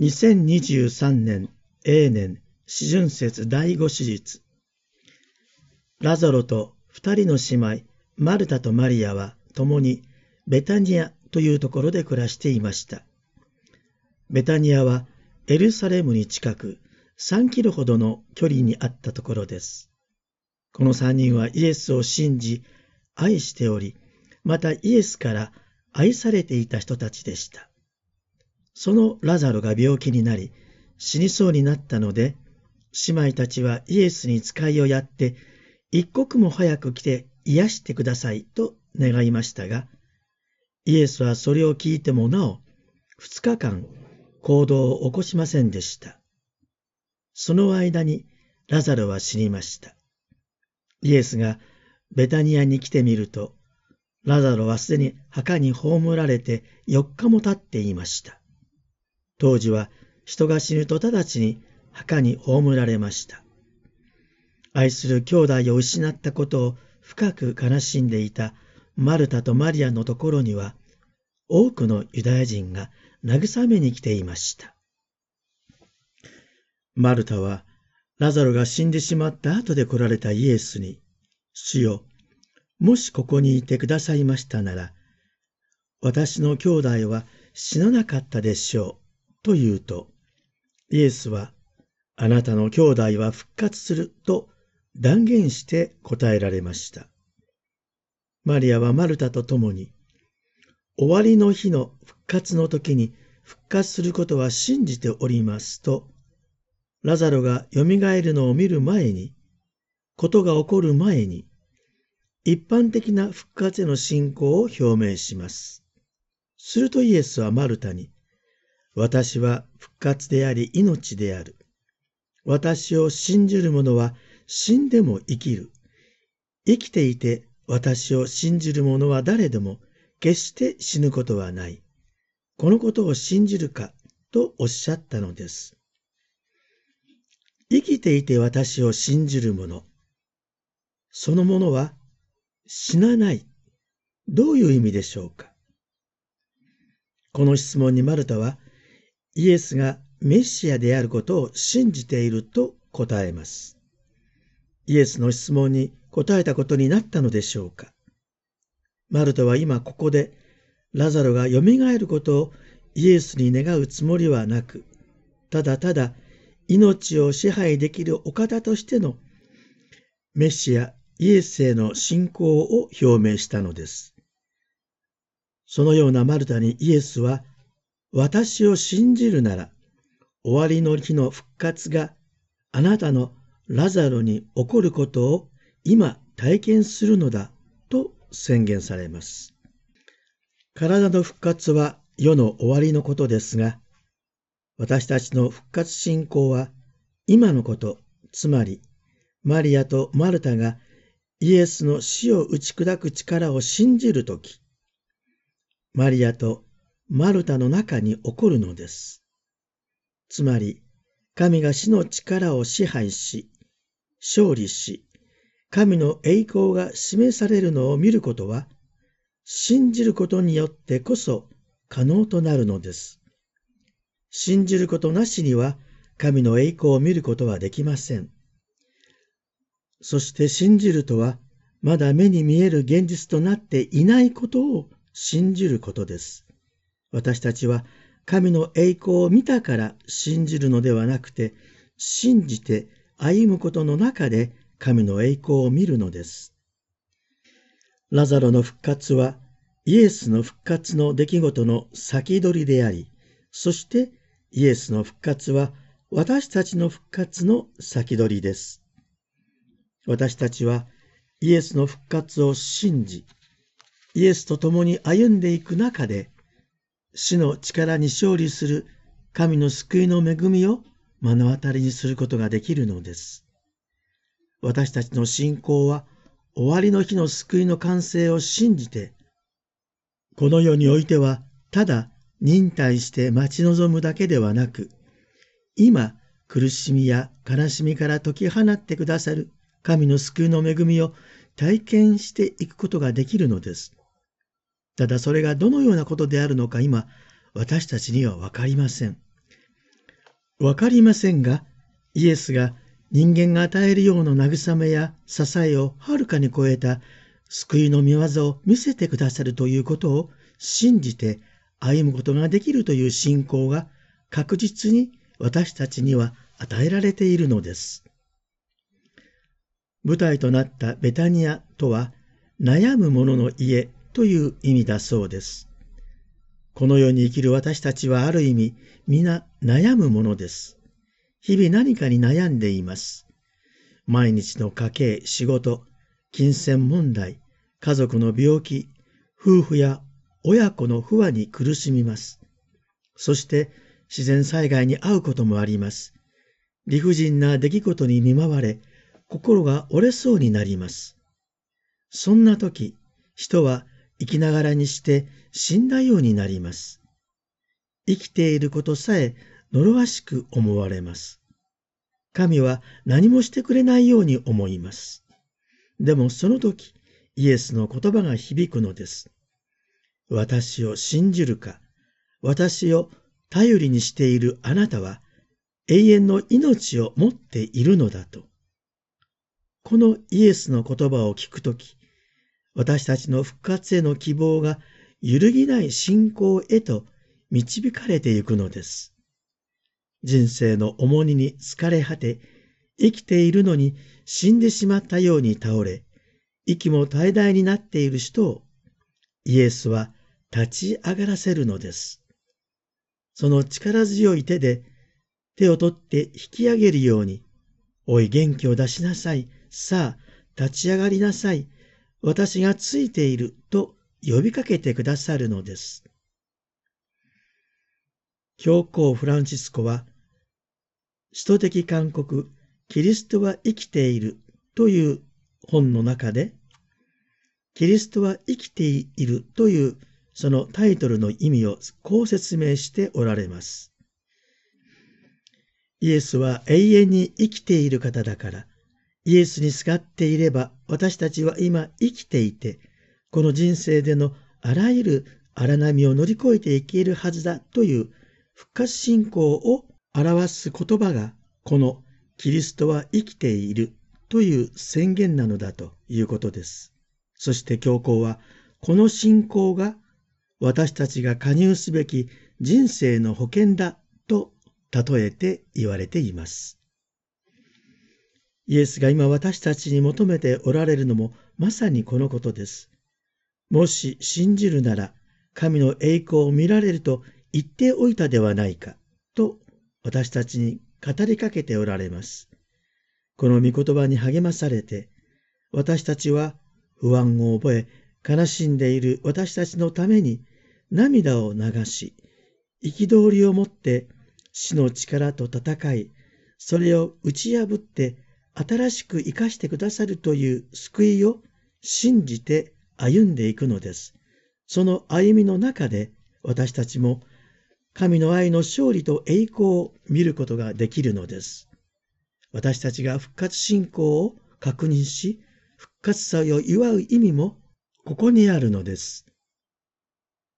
2023年永年四旬節第五手術ラザロと二人の姉妹マルタとマリアは共にベタニアというところで暮らしていました。ベタニアはエルサレムに近く3キロほどの距離にあったところです。この3人はイエスを信じ愛しており、またイエスから愛されていた人たちでした。そのラザロが病気になり、死にそうになったので、姉妹たちはイエスに使いをやって、一刻も早く来て癒してくださいと願いましたが、イエスはそれを聞いてもなお、二日間行動を起こしませんでした。その間にラザロは死にました。イエスがベタニアに来てみると、ラザロはすでに墓に葬られて4日も経っていました。当時は人が死ぬと直ちに墓に葬られました。愛する兄弟を失ったことを深く悲しんでいたマルタとマリアのところには、多くのユダヤ人が慰めに来ていました。マルタは、ラザロが死んでしまった後で来られたイエスに、主よ、もしここにいてくださいましたなら、私の兄弟は死ななかったでしょう。と言うと、イエスは、あなたの兄弟は復活すると断言して答えられました。マリアはマルタと共に、終わりの日の復活の時に復活することは信じておりますと、ラザロが蘇るのを見る前に、ことが起こる前に、一般的な復活への信仰を表明します。するとイエスはマルタに、私は復活であり命である。私を信じる者は死んでも生きる。生きていて私を信じる者は誰でも決して死ぬことはない。このことを信じるかとおっしゃったのです。生きていて私を信じる者。その者は死なない。どういう意味でしょうかこの質問にマルタはイエスがメシアであることを信じていると答えます。イエスの質問に答えたことになったのでしょうか。マルタは今ここでラザロが蘇ることをイエスに願うつもりはなく、ただただ命を支配できるお方としてのメシアイエスへの信仰を表明したのです。そのようなマルタにイエスは私を信じるなら、終わりの日の復活があなたのラザロに起こることを今体験するのだと宣言されます。体の復活は世の終わりのことですが、私たちの復活信仰は今のこと、つまりマリアとマルタがイエスの死を打ち砕く力を信じるとき、マリアとマルタの中に起こるのです。つまり、神が死の力を支配し、勝利し、神の栄光が示されるのを見ることは、信じることによってこそ可能となるのです。信じることなしには神の栄光を見ることはできません。そして信じるとは、まだ目に見える現実となっていないことを信じることです。私たちは神の栄光を見たから信じるのではなくて、信じて歩むことの中で神の栄光を見るのです。ラザロの復活はイエスの復活の出来事の先取りであり、そしてイエスの復活は私たちの復活の先取りです。私たちはイエスの復活を信じ、イエスと共に歩んでいく中で、死の力に勝利する神の救いの恵みを目の当たりにすることができるのです。私たちの信仰は終わりの日の救いの完成を信じて、この世においてはただ忍耐して待ち望むだけではなく、今苦しみや悲しみから解き放ってくださる神の救いの恵みを体験していくことができるのです。ただそれがどのようなことであるのか今、私たちにはわかりません。わかりませんが、イエスが人間が与えるような慰めや支えをはるかに超えた救いの見業を見せてくださるということを信じて歩むことができるという信仰が確実に私たちには与えられているのです。舞台となったベタニアとは悩む者の家という意味だそうです。この世に生きる私たちはある意味皆悩むものです。日々何かに悩んでいます。毎日の家計、仕事、金銭問題、家族の病気、夫婦や親子の不和に苦しみます。そして自然災害に遭うこともあります。理不尽な出来事に見舞われ、心が折れそうになります。そんな時、人は生きながらにして死んだようになります。生きていることさえ呪わしく思われます。神は何もしてくれないように思います。でもその時、イエスの言葉が響くのです。私を信じるか、私を頼りにしているあなたは永遠の命を持っているのだと。このイエスの言葉を聞くとき、私たちの復活への希望が揺るぎない信仰へと導かれていくのです。人生の重荷に疲れ果て、生きているのに死んでしまったように倒れ、息も怠大になっている人を、イエスは立ち上がらせるのです。その力強い手で手を取って引き上げるように、おい元気を出しなさい。さあ、立ち上がりなさい。私がついていると呼びかけてくださるのです。教皇フランシスコは使徒的勧告、キリストは生きているという本の中で、キリストは生きているというそのタイトルの意味をこう説明しておられます。イエスは永遠に生きている方だから、イエスにすがっていれば私たちは今生きていて、この人生でのあらゆる荒波を乗り越えていけるはずだという復活信仰を表す言葉が、このキリストは生きているという宣言なのだということです。そして教皇は、この信仰が私たちが加入すべき人生の保険だと例えて言われています。イエスが今私たちに求めておられるのもまさにこのことです。もし信じるなら神の栄光を見られると言っておいたではないかと私たちに語りかけておられます。この御言葉に励まされて、私たちは不安を覚え、悲しんでいる私たちのために涙を流し、憤りを持って死の力と戦い、それを打ち破って新しく生かしてくださるという救いを信じて歩んでいくのです。その歩みの中で私たちも神の愛の勝利と栄光を見ることができるのです。私たちが復活信仰を確認し、復活祭を祝う意味もここにあるのです。